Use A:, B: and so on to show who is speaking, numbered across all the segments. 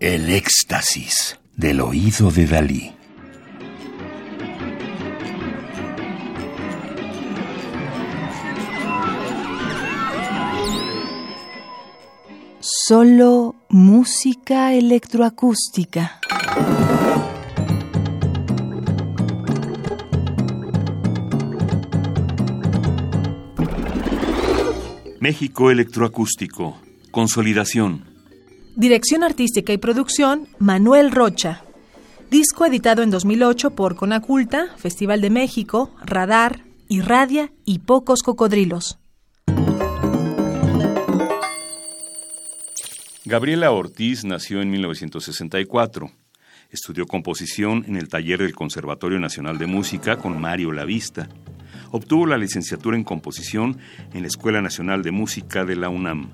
A: El éxtasis del oído de Dalí.
B: Solo música electroacústica.
C: México Electroacústico. Consolidación.
D: Dirección artística y producción, Manuel Rocha. Disco editado en 2008 por Conaculta, Festival de México, Radar, Irradia y Pocos Cocodrilos.
C: Gabriela Ortiz nació en 1964. Estudió composición en el taller del Conservatorio Nacional de Música con Mario Lavista. Obtuvo la licenciatura en composición en la Escuela Nacional de Música de la UNAM.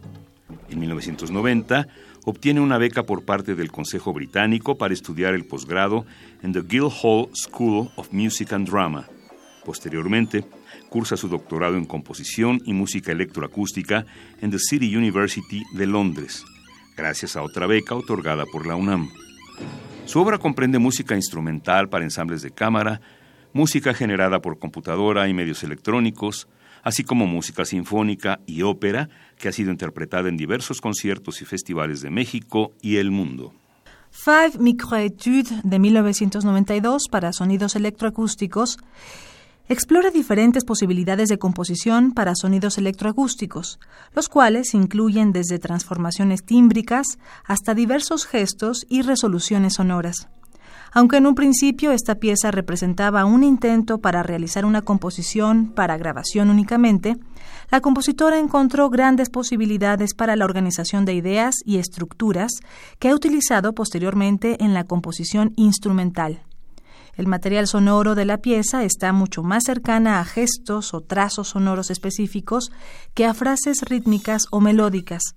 C: En 1990 obtiene una beca por parte del Consejo Británico para estudiar el posgrado en the Guildhall School of Music and Drama. Posteriormente, cursa su doctorado en composición y música electroacústica en the City University de Londres, gracias a otra beca otorgada por la UNAM. Su obra comprende música instrumental para ensambles de cámara, música generada por computadora y medios electrónicos, así como música sinfónica y ópera que ha sido interpretada en diversos conciertos y festivales de México y el mundo.
D: Five Microetudes de 1992 para sonidos electroacústicos explora diferentes posibilidades de composición para sonidos electroacústicos, los cuales incluyen desde transformaciones tímbricas hasta diversos gestos y resoluciones sonoras. Aunque en un principio esta pieza representaba un intento para realizar una composición para grabación únicamente, la compositora encontró grandes posibilidades para la organización de ideas y estructuras que ha utilizado posteriormente en la composición instrumental. El material sonoro de la pieza está mucho más cercana a gestos o trazos sonoros específicos que a frases rítmicas o melódicas.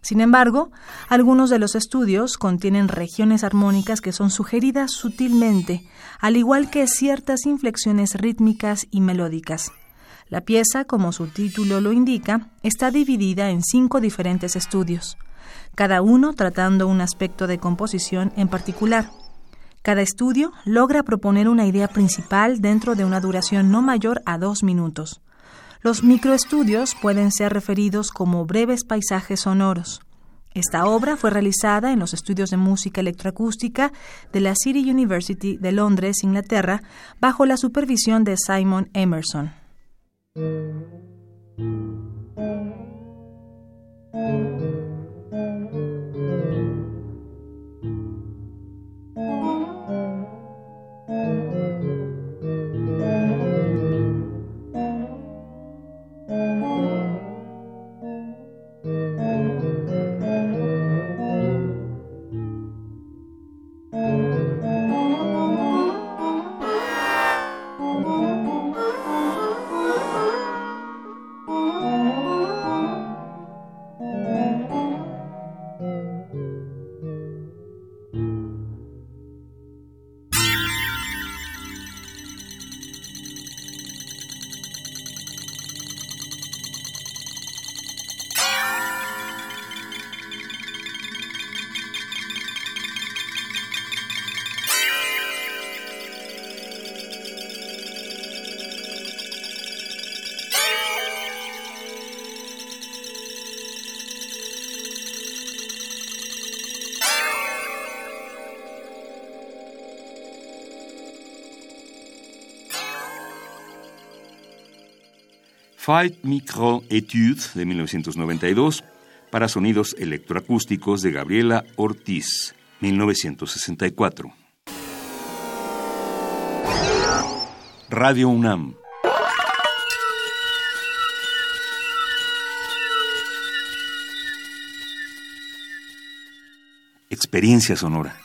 D: Sin embargo, algunos de los estudios contienen regiones armónicas que son sugeridas sutilmente, al igual que ciertas inflexiones rítmicas y melódicas. La pieza, como su título lo indica, está dividida en cinco diferentes estudios, cada uno tratando un aspecto de composición en particular. Cada estudio logra proponer una idea principal dentro de una duración no mayor a dos minutos. Los microestudios pueden ser referidos como breves paisajes sonoros. Esta obra fue realizada en los estudios de música electroacústica de la City University de Londres, Inglaterra, bajo la supervisión de Simon Emerson.
C: Fight Micro Etude de 1992 para sonidos electroacústicos de Gabriela Ortiz, 1964. Radio UNAM. Experiencia sonora.